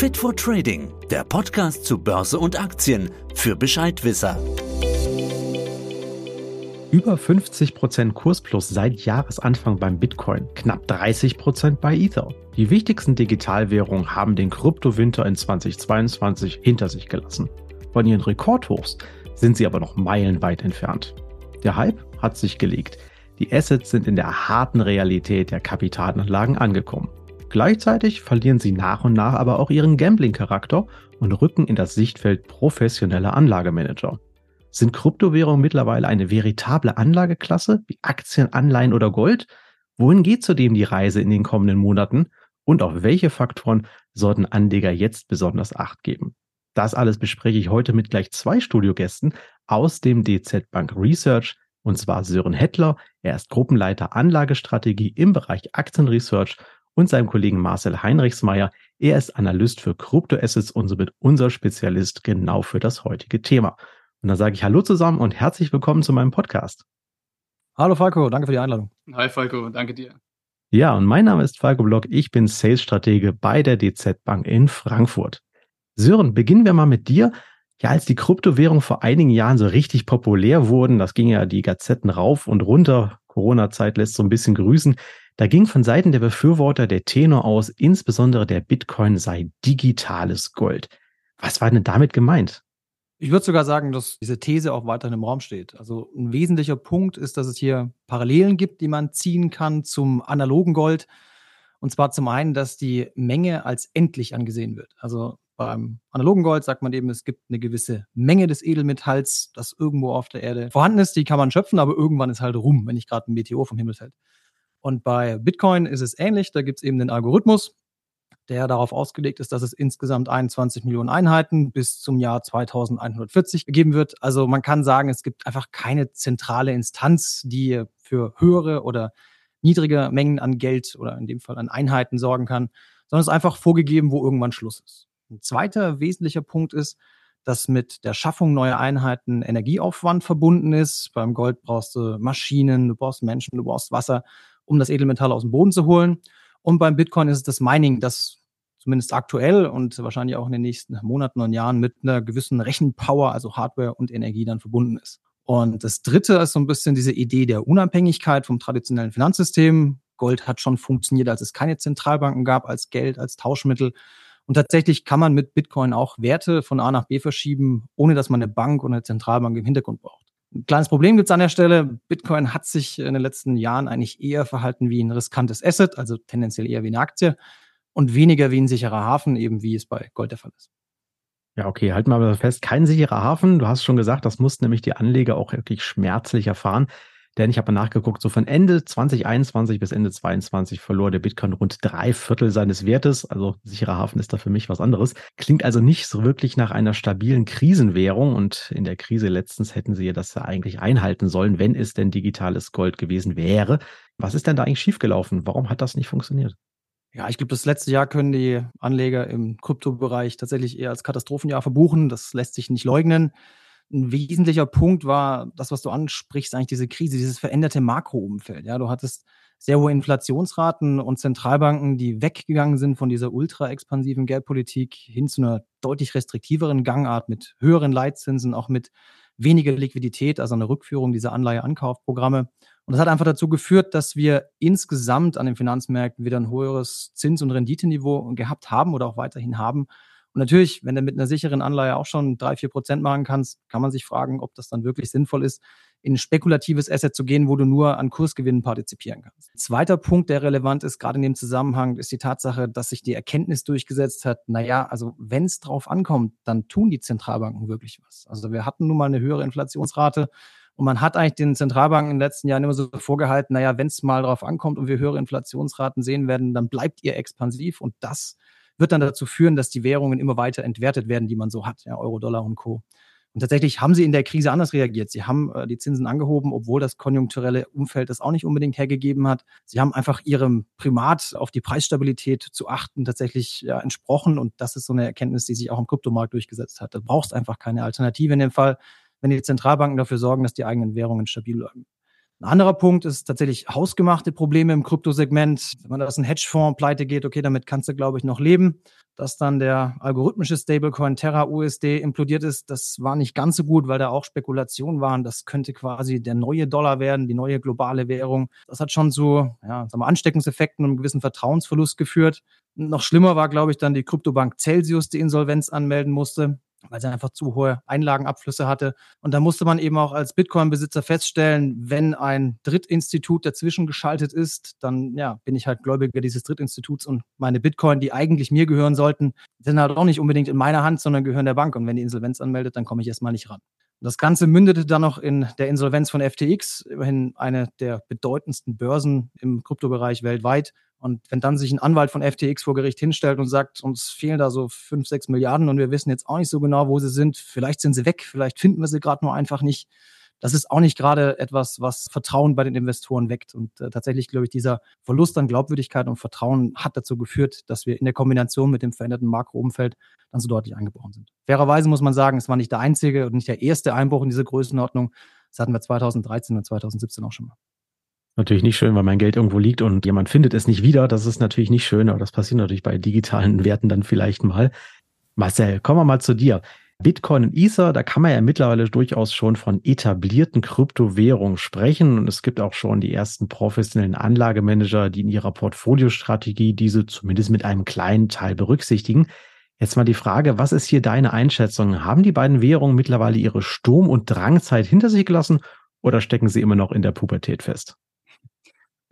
Fit for Trading, der Podcast zu Börse und Aktien für Bescheidwisser. Über 50% Kursplus seit Jahresanfang beim Bitcoin, knapp 30% bei Ether. Die wichtigsten Digitalwährungen haben den Kryptowinter in 2022 hinter sich gelassen. Von ihren Rekordhochs sind sie aber noch meilenweit entfernt. Der Hype hat sich gelegt. Die Assets sind in der harten Realität der Kapitalanlagen angekommen. Gleichzeitig verlieren sie nach und nach aber auch ihren Gambling-Charakter und rücken in das Sichtfeld professioneller Anlagemanager. Sind Kryptowährungen mittlerweile eine veritable Anlageklasse wie Aktien, Anleihen oder Gold? Wohin geht zudem die Reise in den kommenden Monaten? Und auf welche Faktoren sollten Anleger jetzt besonders Acht geben? Das alles bespreche ich heute mit gleich zwei Studiogästen aus dem DZ Bank Research, und zwar Sören Hettler. Er ist Gruppenleiter Anlagestrategie im Bereich Aktienresearch und seinem Kollegen Marcel Heinrichsmeier. Er ist Analyst für Kryptoassets und somit unser Spezialist genau für das heutige Thema. Und da sage ich Hallo zusammen und herzlich willkommen zu meinem Podcast. Hallo Falco, danke für die Einladung. Hi Falco, danke dir. Ja, und mein Name ist Falco Block. Ich bin Sales-Stratege bei der DZ Bank in Frankfurt. Sören, beginnen wir mal mit dir. Ja, als die Kryptowährungen vor einigen Jahren so richtig populär wurden, das ging ja die Gazetten rauf und runter. Corona-Zeit lässt so ein bisschen grüßen. Da ging von Seiten der Befürworter der Tenor aus, insbesondere der Bitcoin sei digitales Gold. Was war denn damit gemeint? Ich würde sogar sagen, dass diese These auch weiterhin im Raum steht. Also ein wesentlicher Punkt ist, dass es hier Parallelen gibt, die man ziehen kann zum analogen Gold. Und zwar zum einen, dass die Menge als endlich angesehen wird. Also beim analogen Gold sagt man eben, es gibt eine gewisse Menge des Edelmetalls, das irgendwo auf der Erde vorhanden ist. Die kann man schöpfen, aber irgendwann ist halt rum, wenn nicht gerade ein Meteor vom Himmel fällt. Und bei Bitcoin ist es ähnlich. Da gibt es eben den Algorithmus, der darauf ausgelegt ist, dass es insgesamt 21 Millionen Einheiten bis zum Jahr 2140 geben wird. Also man kann sagen, es gibt einfach keine zentrale Instanz, die für höhere oder niedrige Mengen an Geld oder in dem Fall an Einheiten sorgen kann, sondern es ist einfach vorgegeben, wo irgendwann Schluss ist. Ein zweiter wesentlicher Punkt ist, dass mit der Schaffung neuer Einheiten Energieaufwand verbunden ist. Beim Gold brauchst du Maschinen, du brauchst Menschen, du brauchst Wasser um das Edelmetall aus dem Boden zu holen. Und beim Bitcoin ist es das Mining, das zumindest aktuell und wahrscheinlich auch in den nächsten Monaten und Jahren mit einer gewissen Rechenpower, also Hardware und Energie dann verbunden ist. Und das dritte ist so ein bisschen diese Idee der Unabhängigkeit vom traditionellen Finanzsystem. Gold hat schon funktioniert, als es keine Zentralbanken gab, als Geld, als Tauschmittel. Und tatsächlich kann man mit Bitcoin auch Werte von A nach B verschieben, ohne dass man eine Bank oder eine Zentralbank im Hintergrund braucht. Ein kleines Problem gibt es an der Stelle. Bitcoin hat sich in den letzten Jahren eigentlich eher verhalten wie ein riskantes Asset, also tendenziell eher wie eine Aktie und weniger wie ein sicherer Hafen, eben wie es bei Gold der Fall ist. Ja, okay, halten wir aber fest, kein sicherer Hafen. Du hast schon gesagt, das mussten nämlich die Anleger auch wirklich schmerzlich erfahren. Denn ich habe nachgeguckt, so von Ende 2021 bis Ende 2022 verlor der Bitcoin rund drei Viertel seines Wertes. Also sicherer Hafen ist da für mich was anderes. Klingt also nicht so wirklich nach einer stabilen Krisenwährung. Und in der Krise letztens hätten sie ja das ja eigentlich einhalten sollen, wenn es denn digitales Gold gewesen wäre. Was ist denn da eigentlich schiefgelaufen? Warum hat das nicht funktioniert? Ja, ich glaube, das letzte Jahr können die Anleger im Kryptobereich tatsächlich eher als Katastrophenjahr verbuchen. Das lässt sich nicht leugnen ein wesentlicher Punkt war das, was du ansprichst, eigentlich diese Krise, dieses veränderte Makroumfeld. Ja, du hattest sehr hohe Inflationsraten und Zentralbanken, die weggegangen sind von dieser ultra expansiven Geldpolitik hin zu einer deutlich restriktiveren Gangart mit höheren Leitzinsen, auch mit weniger Liquidität, also eine Rückführung dieser Anleiheankaufprogramme. Und das hat einfach dazu geführt, dass wir insgesamt an den Finanzmärkten wieder ein höheres Zins- und Renditeniveau gehabt haben oder auch weiterhin haben. Und natürlich, wenn du mit einer sicheren Anleihe auch schon drei, vier Prozent machen kannst, kann man sich fragen, ob das dann wirklich sinnvoll ist, in ein spekulatives Asset zu gehen, wo du nur an Kursgewinnen partizipieren kannst. Zweiter Punkt, der relevant ist, gerade in dem Zusammenhang, ist die Tatsache, dass sich die Erkenntnis durchgesetzt hat, naja, also wenn es drauf ankommt, dann tun die Zentralbanken wirklich was. Also wir hatten nun mal eine höhere Inflationsrate und man hat eigentlich den Zentralbanken in den letzten Jahren immer so vorgehalten, naja, wenn es mal drauf ankommt und wir höhere Inflationsraten sehen werden, dann bleibt ihr expansiv und das wird dann dazu führen, dass die Währungen immer weiter entwertet werden, die man so hat, ja, Euro, Dollar und Co. Und tatsächlich haben sie in der Krise anders reagiert. Sie haben äh, die Zinsen angehoben, obwohl das konjunkturelle Umfeld das auch nicht unbedingt hergegeben hat. Sie haben einfach ihrem Primat auf die Preisstabilität zu achten tatsächlich ja, entsprochen. Und das ist so eine Erkenntnis, die sich auch im Kryptomarkt durchgesetzt hat. Da brauchst einfach keine Alternative in dem Fall, wenn die Zentralbanken dafür sorgen, dass die eigenen Währungen stabil bleiben. Ein anderer Punkt ist tatsächlich hausgemachte Probleme im Kryptosegment. Wenn man das ein Hedgefonds pleite geht, okay, damit kannst du, glaube ich, noch leben. Dass dann der algorithmische Stablecoin Terra USD implodiert ist, das war nicht ganz so gut, weil da auch Spekulationen waren. Das könnte quasi der neue Dollar werden, die neue globale Währung. Das hat schon zu ja, sagen wir, Ansteckungseffekten und einem gewissen Vertrauensverlust geführt. Noch schlimmer war, glaube ich, dann die Kryptobank Celsius, die Insolvenz anmelden musste weil sie einfach zu hohe Einlagenabflüsse hatte. Und da musste man eben auch als Bitcoin-Besitzer feststellen, wenn ein Drittinstitut dazwischen geschaltet ist, dann ja, bin ich halt Gläubiger dieses Drittinstituts und meine Bitcoin, die eigentlich mir gehören sollten, sind halt auch nicht unbedingt in meiner Hand, sondern gehören der Bank. Und wenn die Insolvenz anmeldet, dann komme ich erstmal nicht ran. Das Ganze mündete dann noch in der Insolvenz von FTX, immerhin eine der bedeutendsten Börsen im Kryptobereich weltweit. Und wenn dann sich ein Anwalt von FTX vor Gericht hinstellt und sagt, uns fehlen da so fünf, sechs Milliarden und wir wissen jetzt auch nicht so genau, wo sie sind, vielleicht sind sie weg, vielleicht finden wir sie gerade nur einfach nicht. Das ist auch nicht gerade etwas, was Vertrauen bei den Investoren weckt. Und äh, tatsächlich, glaube ich, dieser Verlust an Glaubwürdigkeit und Vertrauen hat dazu geführt, dass wir in der Kombination mit dem veränderten Makroumfeld dann so deutlich eingebrochen sind. Fairerweise muss man sagen, es war nicht der einzige und nicht der erste Einbruch in diese Größenordnung. Das hatten wir 2013 und 2017 auch schon mal. Natürlich nicht schön, weil mein Geld irgendwo liegt und jemand findet es nicht wieder. Das ist natürlich nicht schön, aber das passiert natürlich bei digitalen Werten dann vielleicht mal. Marcel, kommen wir mal zu dir. Bitcoin und Ether, da kann man ja mittlerweile durchaus schon von etablierten Kryptowährungen sprechen. Und es gibt auch schon die ersten professionellen Anlagemanager, die in ihrer Portfoliostrategie diese zumindest mit einem kleinen Teil berücksichtigen. Jetzt mal die Frage, was ist hier deine Einschätzung? Haben die beiden Währungen mittlerweile ihre Sturm- und Drangzeit hinter sich gelassen oder stecken sie immer noch in der Pubertät fest?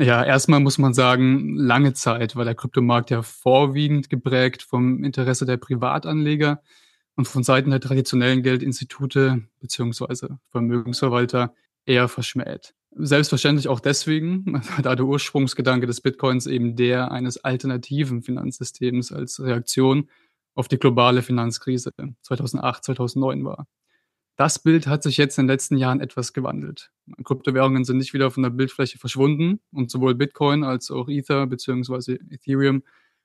Ja, erstmal muss man sagen, lange Zeit war der Kryptomarkt ja vorwiegend geprägt vom Interesse der Privatanleger und von Seiten der traditionellen Geldinstitute beziehungsweise Vermögensverwalter eher verschmäht. Selbstverständlich auch deswegen, da der Ursprungsgedanke des Bitcoins eben der eines alternativen Finanzsystems als Reaktion auf die globale Finanzkrise 2008, 2009 war. Das Bild hat sich jetzt in den letzten Jahren etwas gewandelt. Kryptowährungen sind nicht wieder von der Bildfläche verschwunden und sowohl Bitcoin als auch Ether bzw. Ethereum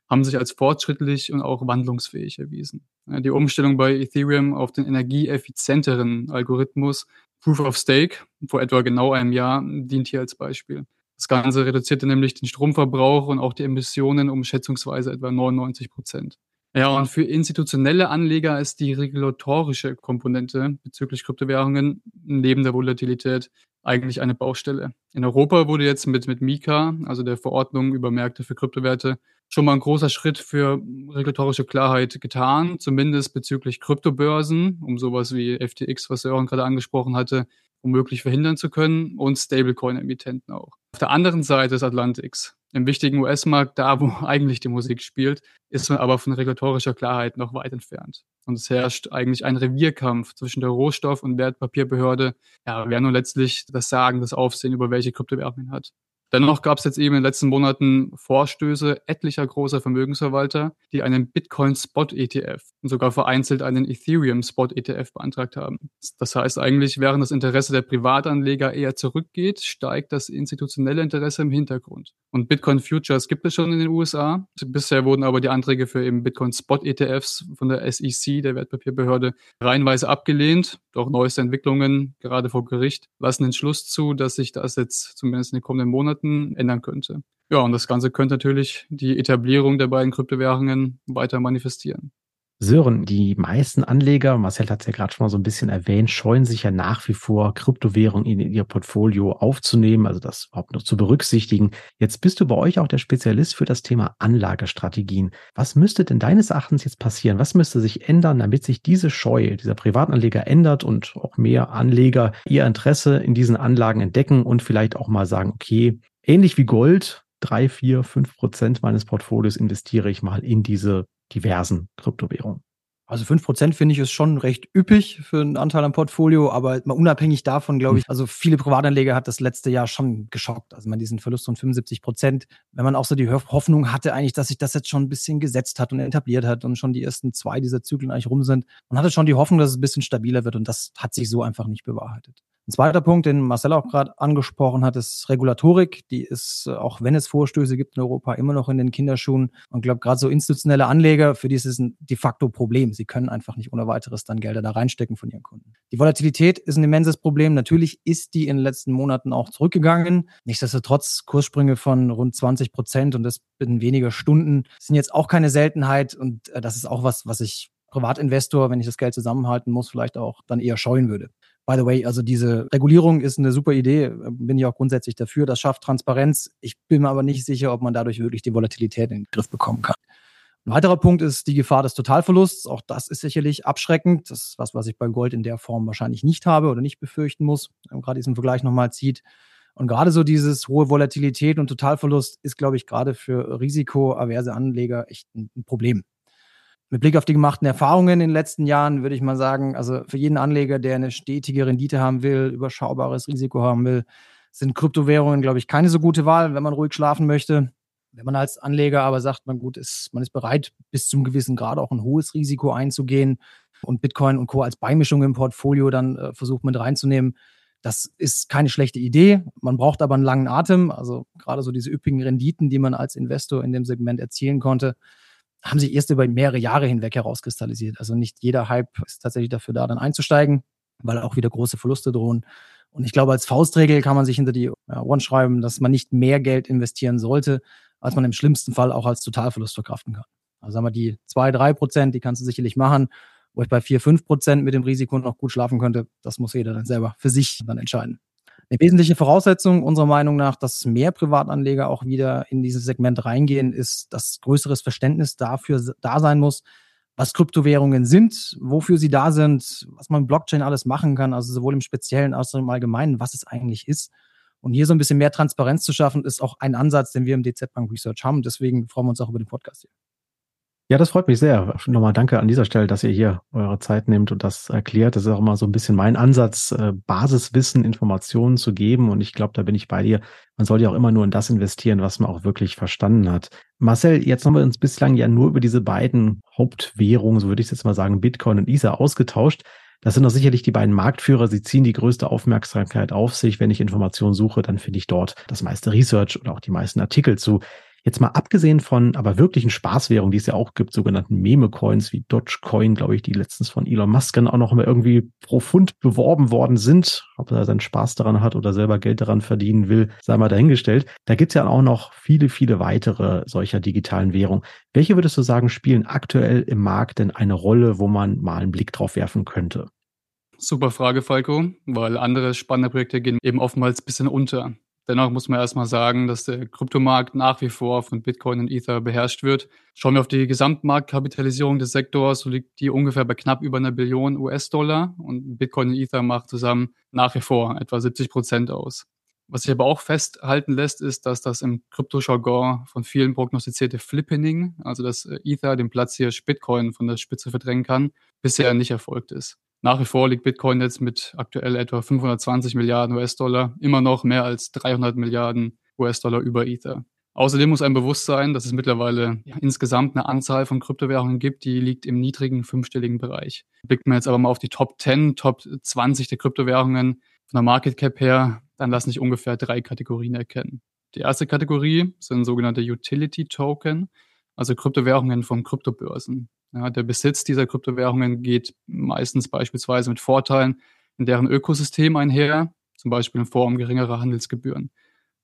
haben sich als fortschrittlich und auch wandlungsfähig erwiesen. Die Umstellung bei Ethereum auf den energieeffizienteren Algorithmus Proof of Stake vor etwa genau einem Jahr dient hier als Beispiel. Das Ganze reduzierte nämlich den Stromverbrauch und auch die Emissionen um schätzungsweise etwa 99 Prozent. Ja, und für institutionelle Anleger ist die regulatorische Komponente bezüglich Kryptowährungen neben der Volatilität eigentlich eine Baustelle. In Europa wurde jetzt mit, mit Mika, also der Verordnung über Märkte für Kryptowerte, schon mal ein großer Schritt für regulatorische Klarheit getan, zumindest bezüglich Kryptobörsen, um sowas wie FTX, was Sören gerade angesprochen hatte, womöglich verhindern zu können und Stablecoin-Emittenten auch. Auf der anderen Seite des Atlantiks im wichtigen US-Markt, da wo eigentlich die Musik spielt, ist man aber von regulatorischer Klarheit noch weit entfernt. Und es herrscht eigentlich ein Revierkampf zwischen der Rohstoff- und Wertpapierbehörde, ja, wer nun letztlich das Sagen, das Aufsehen über welche Kryptowährungen hat. Dennoch gab es jetzt eben in den letzten Monaten Vorstöße etlicher großer Vermögensverwalter, die einen Bitcoin Spot ETF und sogar vereinzelt einen Ethereum Spot ETF beantragt haben. Das heißt eigentlich, während das Interesse der Privatanleger eher zurückgeht, steigt das institutionelle Interesse im Hintergrund. Und Bitcoin Futures gibt es schon in den USA. Bisher wurden aber die Anträge für eben Bitcoin Spot ETFs von der SEC, der Wertpapierbehörde, reihenweise abgelehnt. Doch neueste Entwicklungen, gerade vor Gericht, lassen den Schluss zu, dass sich das jetzt zumindest in den kommenden Monaten Monaten ändern könnte. Ja, und das Ganze könnte natürlich die Etablierung der beiden Kryptowährungen weiter manifestieren. Sören, die meisten Anleger, Marcel hat es ja gerade schon mal so ein bisschen erwähnt, scheuen sich ja nach wie vor, Kryptowährungen in ihr Portfolio aufzunehmen, also das überhaupt noch zu berücksichtigen. Jetzt bist du bei euch auch der Spezialist für das Thema Anlagestrategien. Was müsste denn deines Erachtens jetzt passieren? Was müsste sich ändern, damit sich diese Scheu dieser Privatanleger ändert und auch mehr Anleger ihr Interesse in diesen Anlagen entdecken und vielleicht auch mal sagen, okay, ähnlich wie Gold, drei, vier, fünf Prozent meines Portfolios investiere ich mal in diese diversen Kryptowährungen. Also fünf Prozent finde ich ist schon recht üppig für einen Anteil am Portfolio, aber mal unabhängig davon, glaube ich, hm. also viele Privatanleger hat das letzte Jahr schon geschockt. Also man diesen Verlust von 75 Prozent, wenn man auch so die Hoffnung hatte eigentlich, dass sich das jetzt schon ein bisschen gesetzt hat und etabliert hat und schon die ersten zwei dieser Zyklen eigentlich rum sind. Man hatte schon die Hoffnung, dass es ein bisschen stabiler wird und das hat sich so einfach nicht bewahrheitet. Ein zweiter Punkt, den Marcel auch gerade angesprochen hat, ist Regulatorik. Die ist, äh, auch wenn es Vorstöße gibt in Europa, immer noch in den Kinderschuhen. Und ich glaube, gerade so institutionelle Anleger, für die ist es ein de facto Problem. Sie können einfach nicht ohne weiteres dann Gelder da reinstecken von ihren Kunden. Die Volatilität ist ein immenses Problem. Natürlich ist die in den letzten Monaten auch zurückgegangen. Nichtsdestotrotz Kurssprünge von rund 20 Prozent und das binnen weniger Stunden sind jetzt auch keine Seltenheit. Und äh, das ist auch was, was ich Privatinvestor, wenn ich das Geld zusammenhalten muss, vielleicht auch dann eher scheuen würde. By the way, also diese Regulierung ist eine super Idee, bin ich auch grundsätzlich dafür. Das schafft Transparenz. Ich bin mir aber nicht sicher, ob man dadurch wirklich die Volatilität in den Griff bekommen kann. Ein weiterer Punkt ist die Gefahr des Totalverlusts. Auch das ist sicherlich abschreckend. Das ist was, was ich bei Gold in der Form wahrscheinlich nicht habe oder nicht befürchten muss. Gerade diesen Vergleich nochmal zieht. Und gerade so dieses hohe Volatilität und Totalverlust ist, glaube ich, gerade für risikoaverse Anleger echt ein Problem mit Blick auf die gemachten Erfahrungen in den letzten Jahren würde ich mal sagen, also für jeden Anleger, der eine stetige Rendite haben will, überschaubares Risiko haben will, sind Kryptowährungen, glaube ich, keine so gute Wahl, wenn man ruhig schlafen möchte. Wenn man als Anleger aber sagt, man gut ist, man ist bereit, bis zum gewissen Grad auch ein hohes Risiko einzugehen und Bitcoin und Co. als Beimischung im Portfolio dann äh, versucht mit reinzunehmen, das ist keine schlechte Idee. Man braucht aber einen langen Atem. Also gerade so diese üppigen Renditen, die man als Investor in dem Segment erzielen konnte, haben sich erst über mehrere Jahre hinweg herauskristallisiert. Also nicht jeder Hype ist tatsächlich dafür da, dann einzusteigen, weil auch wieder große Verluste drohen. Und ich glaube, als Faustregel kann man sich hinter die One schreiben, dass man nicht mehr Geld investieren sollte, als man im schlimmsten Fall auch als Totalverlust verkraften kann. Also sagen wir, die zwei, drei Prozent, die kannst du sicherlich machen. Wo ich bei vier, fünf Prozent mit dem Risiko noch gut schlafen könnte, das muss jeder dann selber für sich dann entscheiden. Eine wesentliche Voraussetzung unserer Meinung nach, dass mehr Privatanleger auch wieder in dieses Segment reingehen, ist, dass größeres Verständnis dafür da sein muss, was Kryptowährungen sind, wofür sie da sind, was man Blockchain alles machen kann, also sowohl im Speziellen als auch im Allgemeinen, was es eigentlich ist. Und hier so ein bisschen mehr Transparenz zu schaffen, ist auch ein Ansatz, den wir im DZ Bank Research haben. Deswegen freuen wir uns auch über den Podcast hier. Ja, das freut mich sehr. Nochmal danke an dieser Stelle, dass ihr hier eure Zeit nehmt und das erklärt. Das ist auch immer so ein bisschen mein Ansatz, äh, Basiswissen, Informationen zu geben. Und ich glaube, da bin ich bei dir. Man soll ja auch immer nur in das investieren, was man auch wirklich verstanden hat. Marcel, jetzt haben wir uns bislang ja nur über diese beiden Hauptwährungen, so würde ich jetzt mal sagen, Bitcoin und Ether ausgetauscht. Das sind doch sicherlich die beiden Marktführer. Sie ziehen die größte Aufmerksamkeit auf sich. Wenn ich Informationen suche, dann finde ich dort das meiste Research oder auch die meisten Artikel zu. Jetzt mal abgesehen von aber wirklichen Spaßwährungen, die es ja auch gibt, sogenannten Meme-Coins wie Dogecoin, glaube ich, die letztens von Elon Musk auch noch mal irgendwie profund beworben worden sind. Ob er seinen Spaß daran hat oder selber Geld daran verdienen will, sei mal dahingestellt. Da gibt es ja auch noch viele, viele weitere solcher digitalen Währungen. Welche würdest du sagen, spielen aktuell im Markt denn eine Rolle, wo man mal einen Blick drauf werfen könnte? Super Frage, Falco, weil andere spannende Projekte gehen eben oftmals ein bisschen unter. Dennoch muss man erstmal sagen, dass der Kryptomarkt nach wie vor von Bitcoin und Ether beherrscht wird. Schauen wir auf die Gesamtmarktkapitalisierung des Sektors, so liegt die ungefähr bei knapp über einer Billion US-Dollar und Bitcoin und Ether macht zusammen nach wie vor etwa 70 Prozent aus. Was sich aber auch festhalten lässt, ist, dass das im Krypto-Jargon von vielen prognostizierte Flippening, also dass Ether den Platz hier Bitcoin von der Spitze verdrängen kann, bisher nicht erfolgt ist. Nach wie vor liegt Bitcoin jetzt mit aktuell etwa 520 Milliarden US-Dollar immer noch mehr als 300 Milliarden US-Dollar über Ether. Außerdem muss einem bewusst sein, dass es mittlerweile ja, insgesamt eine Anzahl von Kryptowährungen gibt, die liegt im niedrigen fünfstelligen Bereich. Blickt man jetzt aber mal auf die Top 10, Top 20 der Kryptowährungen von der Market Cap her, dann lassen sich ungefähr drei Kategorien erkennen. Die erste Kategorie sind sogenannte Utility Token, also Kryptowährungen von Kryptobörsen. Ja, der Besitz dieser Kryptowährungen geht meistens beispielsweise mit Vorteilen in deren Ökosystem einher, zum Beispiel in Form geringerer Handelsgebühren.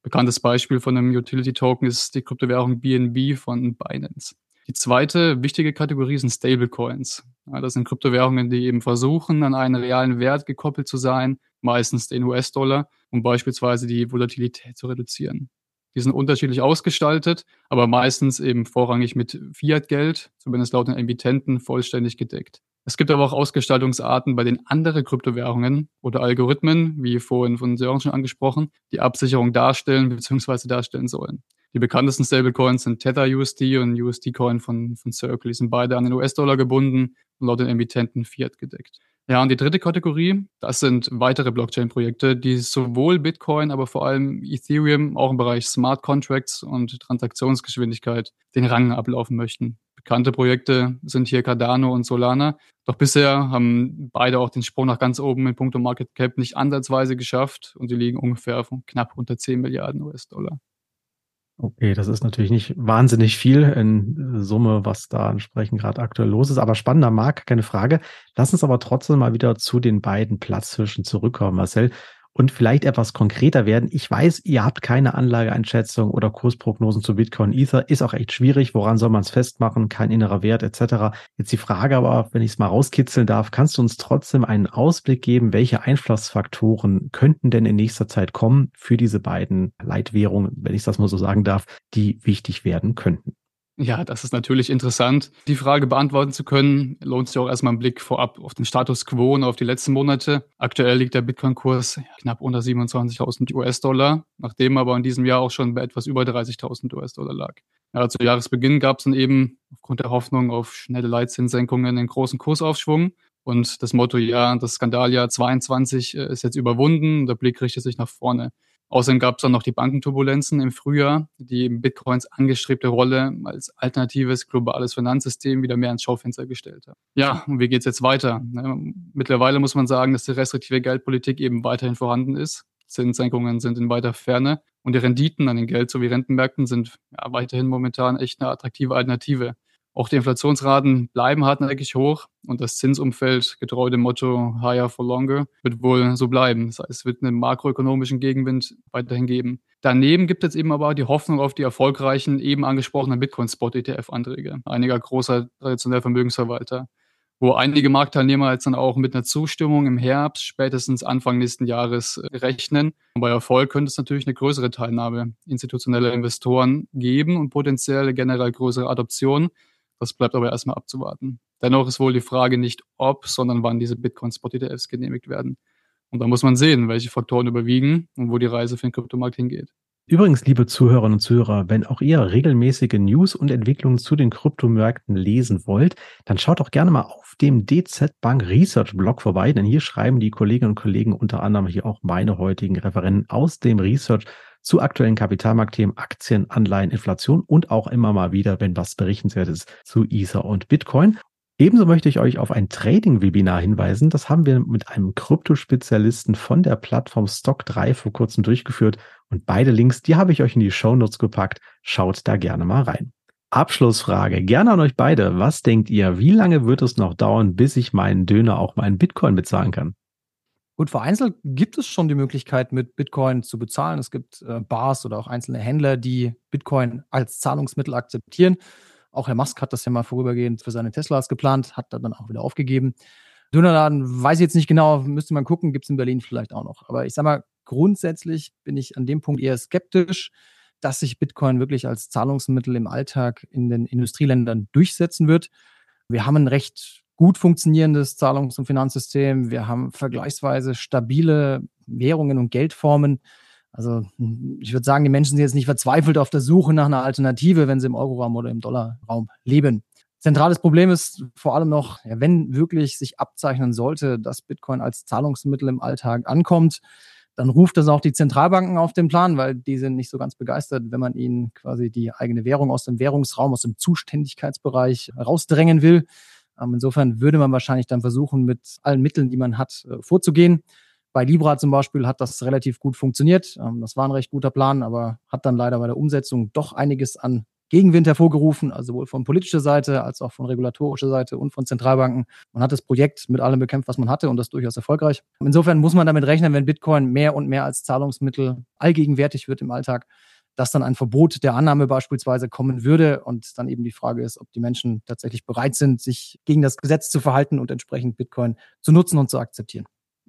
Bekanntes Beispiel von einem Utility Token ist die Kryptowährung BNB von Binance. Die zweite wichtige Kategorie sind Stablecoins. Ja, das sind Kryptowährungen, die eben versuchen, an einen realen Wert gekoppelt zu sein, meistens den US-Dollar, um beispielsweise die Volatilität zu reduzieren. Die sind unterschiedlich ausgestaltet, aber meistens eben vorrangig mit Fiat-Geld, zumindest laut den Emittenten, vollständig gedeckt. Es gibt aber auch Ausgestaltungsarten, bei denen andere Kryptowährungen oder Algorithmen, wie vorhin von Sören schon angesprochen, die Absicherung darstellen bzw. darstellen sollen. Die bekanntesten Stablecoins sind Tether USD und USD Coin von, von Circle. Die sind beide an den US-Dollar gebunden und laut den Emittenten Fiat gedeckt. Ja, und die dritte Kategorie, das sind weitere Blockchain-Projekte, die sowohl Bitcoin, aber vor allem Ethereum auch im Bereich Smart Contracts und Transaktionsgeschwindigkeit den Rang ablaufen möchten. Bekannte Projekte sind hier Cardano und Solana. Doch bisher haben beide auch den Sprung nach ganz oben in puncto Market Cap nicht ansatzweise geschafft und sie liegen ungefähr knapp unter 10 Milliarden US-Dollar. Okay, das ist natürlich nicht wahnsinnig viel in Summe, was da entsprechend gerade aktuell los ist, aber spannender Markt, keine Frage. Lass uns aber trotzdem mal wieder zu den beiden Platzhirschen zurückkommen, Marcel und vielleicht etwas konkreter werden. Ich weiß, ihr habt keine Anlageeinschätzung oder Kursprognosen zu Bitcoin Ether. Ist auch echt schwierig. Woran soll man es festmachen? Kein innerer Wert etc. Jetzt die Frage aber, wenn ich es mal rauskitzeln darf, kannst du uns trotzdem einen Ausblick geben, welche Einflussfaktoren könnten denn in nächster Zeit kommen für diese beiden Leitwährungen, wenn ich das mal so sagen darf, die wichtig werden könnten? Ja, das ist natürlich interessant. Die Frage beantworten zu können, lohnt sich auch erstmal ein Blick vorab auf den Status quo und auf die letzten Monate. Aktuell liegt der Bitcoin-Kurs knapp unter 27.000 US-Dollar, nachdem aber in diesem Jahr auch schon bei etwas über 30.000 US-Dollar lag. Ja, zu Jahresbeginn gab es dann eben aufgrund der Hoffnung auf schnelle Leitzinssenkungen einen großen Kursaufschwung. Und das Motto, ja, das Skandaljahr 22 äh, ist jetzt überwunden, der Blick richtet sich nach vorne. Außerdem gab es dann noch die Bankenturbulenzen im Frühjahr, die Bitcoins angestrebte Rolle als alternatives globales Finanzsystem wieder mehr ins Schaufenster gestellt haben. Ja, und wie geht's jetzt weiter? Mittlerweile muss man sagen, dass die restriktive Geldpolitik eben weiterhin vorhanden ist. Zinssenkungen sind in weiter Ferne und die Renditen an den Geld- sowie Rentenmärkten sind ja, weiterhin momentan echt eine attraktive Alternative. Auch die Inflationsraten bleiben hartnäckig hoch und das Zinsumfeld, getreu dem Motto Higher for Longer, wird wohl so bleiben. Das heißt, es wird einen makroökonomischen Gegenwind weiterhin geben. Daneben gibt es eben aber die Hoffnung auf die erfolgreichen, eben angesprochenen Bitcoin-Spot-ETF-Anträge einiger großer traditioneller Vermögensverwalter, wo einige Marktteilnehmer jetzt dann auch mit einer Zustimmung im Herbst, spätestens Anfang nächsten Jahres rechnen. Und bei Erfolg könnte es natürlich eine größere Teilnahme institutioneller Investoren geben und potenziell generell größere Adoption das bleibt aber erstmal abzuwarten. Dennoch ist wohl die Frage nicht ob, sondern wann diese Bitcoin-Spot-ETFs genehmigt werden. Und da muss man sehen, welche Faktoren überwiegen und wo die Reise für den Kryptomarkt hingeht. Übrigens, liebe Zuhörerinnen und Zuhörer, wenn auch ihr regelmäßige News und Entwicklungen zu den Kryptomärkten lesen wollt, dann schaut doch gerne mal auf dem DZ Bank Research Blog vorbei, denn hier schreiben die Kolleginnen und Kollegen unter anderem hier auch meine heutigen Referenten aus dem Research zu aktuellen Kapitalmarktthemen, Aktien, Anleihen, Inflation und auch immer mal wieder, wenn was berichtenswertes zu Ether und Bitcoin. Ebenso möchte ich euch auf ein Trading-Webinar hinweisen. Das haben wir mit einem Kryptospezialisten von der Plattform Stock3 vor kurzem durchgeführt. Und beide Links, die habe ich euch in die Show Notes gepackt. Schaut da gerne mal rein. Abschlussfrage. Gerne an euch beide. Was denkt ihr? Wie lange wird es noch dauern, bis ich meinen Döner auch meinen Bitcoin bezahlen kann? Gut, vereinzelt gibt es schon die Möglichkeit, mit Bitcoin zu bezahlen. Es gibt äh, Bars oder auch einzelne Händler, die Bitcoin als Zahlungsmittel akzeptieren. Auch Herr Musk hat das ja mal vorübergehend für seine Teslas geplant, hat dann auch wieder aufgegeben. Dönerladen weiß ich jetzt nicht genau, müsste man gucken, gibt es in Berlin vielleicht auch noch. Aber ich sag mal, grundsätzlich bin ich an dem Punkt eher skeptisch, dass sich Bitcoin wirklich als Zahlungsmittel im Alltag in den Industrieländern durchsetzen wird. Wir haben ein recht gut funktionierendes Zahlungs- und Finanzsystem. Wir haben vergleichsweise stabile Währungen und Geldformen. Also ich würde sagen, die Menschen sind jetzt nicht verzweifelt auf der Suche nach einer Alternative, wenn sie im Euroraum oder im Dollarraum leben. Zentrales Problem ist vor allem noch, ja, wenn wirklich sich abzeichnen sollte, dass Bitcoin als Zahlungsmittel im Alltag ankommt, dann ruft das auch die Zentralbanken auf den Plan, weil die sind nicht so ganz begeistert, wenn man ihnen quasi die eigene Währung aus dem Währungsraum, aus dem Zuständigkeitsbereich rausdrängen will. Ähm, insofern würde man wahrscheinlich dann versuchen, mit allen Mitteln, die man hat, äh, vorzugehen. Bei Libra zum Beispiel hat das relativ gut funktioniert. Ähm, das war ein recht guter Plan, aber hat dann leider bei der Umsetzung doch einiges an Gegenwind hervorgerufen, also sowohl von politischer Seite als auch von regulatorischer Seite und von Zentralbanken. Man hat das Projekt mit allem bekämpft, was man hatte und das durchaus erfolgreich. Insofern muss man damit rechnen, wenn Bitcoin mehr und mehr als Zahlungsmittel allgegenwärtig wird im Alltag, dass dann ein Verbot der Annahme beispielsweise kommen würde und dann eben die Frage ist, ob die Menschen tatsächlich bereit sind, sich gegen das Gesetz zu verhalten und entsprechend Bitcoin zu nutzen und zu akzeptieren.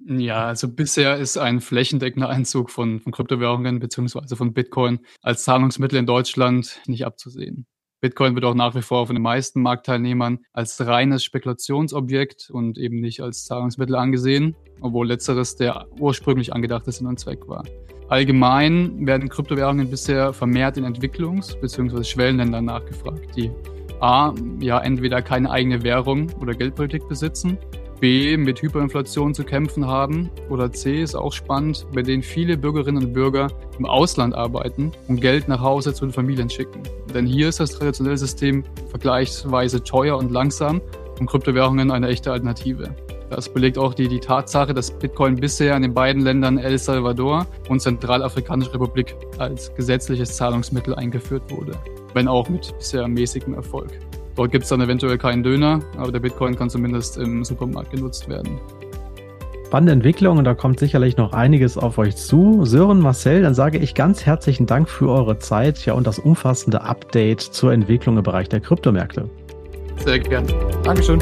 Ja, also bisher ist ein flächendeckender Einzug von, von Kryptowährungen beziehungsweise von Bitcoin als Zahlungsmittel in Deutschland nicht abzusehen. Bitcoin wird auch nach wie vor von den meisten Marktteilnehmern als reines Spekulationsobjekt und eben nicht als Zahlungsmittel angesehen, obwohl letzteres der ursprünglich angedachte Sinn und Zweck war. Allgemein werden Kryptowährungen bisher vermehrt in Entwicklungs- bzw. Schwellenländern nachgefragt, die A, ja entweder keine eigene Währung oder Geldpolitik besitzen B mit Hyperinflation zu kämpfen haben oder C ist auch spannend, bei denen viele Bürgerinnen und Bürger im Ausland arbeiten und Geld nach Hause zu den Familien schicken. Denn hier ist das traditionelle System vergleichsweise teuer und langsam und Kryptowährungen eine echte Alternative. Das belegt auch die, die Tatsache, dass Bitcoin bisher in den beiden Ländern El Salvador und Zentralafrikanische Republik als gesetzliches Zahlungsmittel eingeführt wurde, wenn auch mit bisher mäßigem Erfolg. Dort gibt es dann eventuell keinen Döner, aber der Bitcoin kann zumindest im Supermarkt genutzt werden. Spannende Entwicklung und da kommt sicherlich noch einiges auf euch zu. Sören, Marcel, dann sage ich ganz herzlichen Dank für eure Zeit ja, und das umfassende Update zur Entwicklung im Bereich der Kryptomärkte. Sehr gerne. Dankeschön.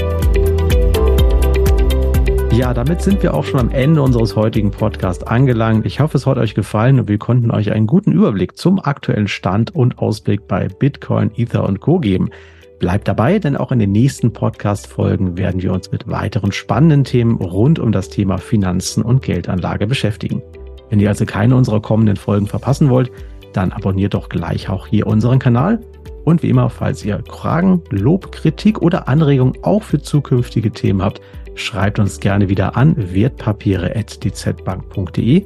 Ja, damit sind wir auch schon am Ende unseres heutigen Podcasts angelangt. Ich hoffe, es hat euch gefallen und wir konnten euch einen guten Überblick zum aktuellen Stand und Ausblick bei Bitcoin, Ether und Co. geben. Bleibt dabei, denn auch in den nächsten Podcast-Folgen werden wir uns mit weiteren spannenden Themen rund um das Thema Finanzen und Geldanlage beschäftigen. Wenn ihr also keine unserer kommenden Folgen verpassen wollt, dann abonniert doch gleich auch hier unseren Kanal. Und wie immer, falls ihr Fragen, Lob, Kritik oder Anregungen auch für zukünftige Themen habt, schreibt uns gerne wieder an wertpapiere.dzbank.de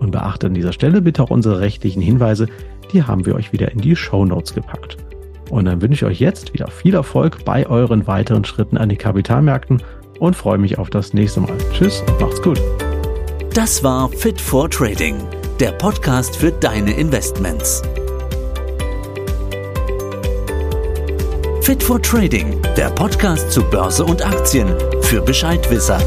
und beachtet an dieser Stelle bitte auch unsere rechtlichen Hinweise, die haben wir euch wieder in die Show Notes gepackt. Und dann wünsche ich euch jetzt wieder viel Erfolg bei euren weiteren Schritten an die Kapitalmärkten und freue mich auf das nächste Mal. Tschüss macht's gut. Das war Fit for Trading, der Podcast für deine Investments. Fit for Trading, der Podcast zu Börse und Aktien für Bescheidwisser.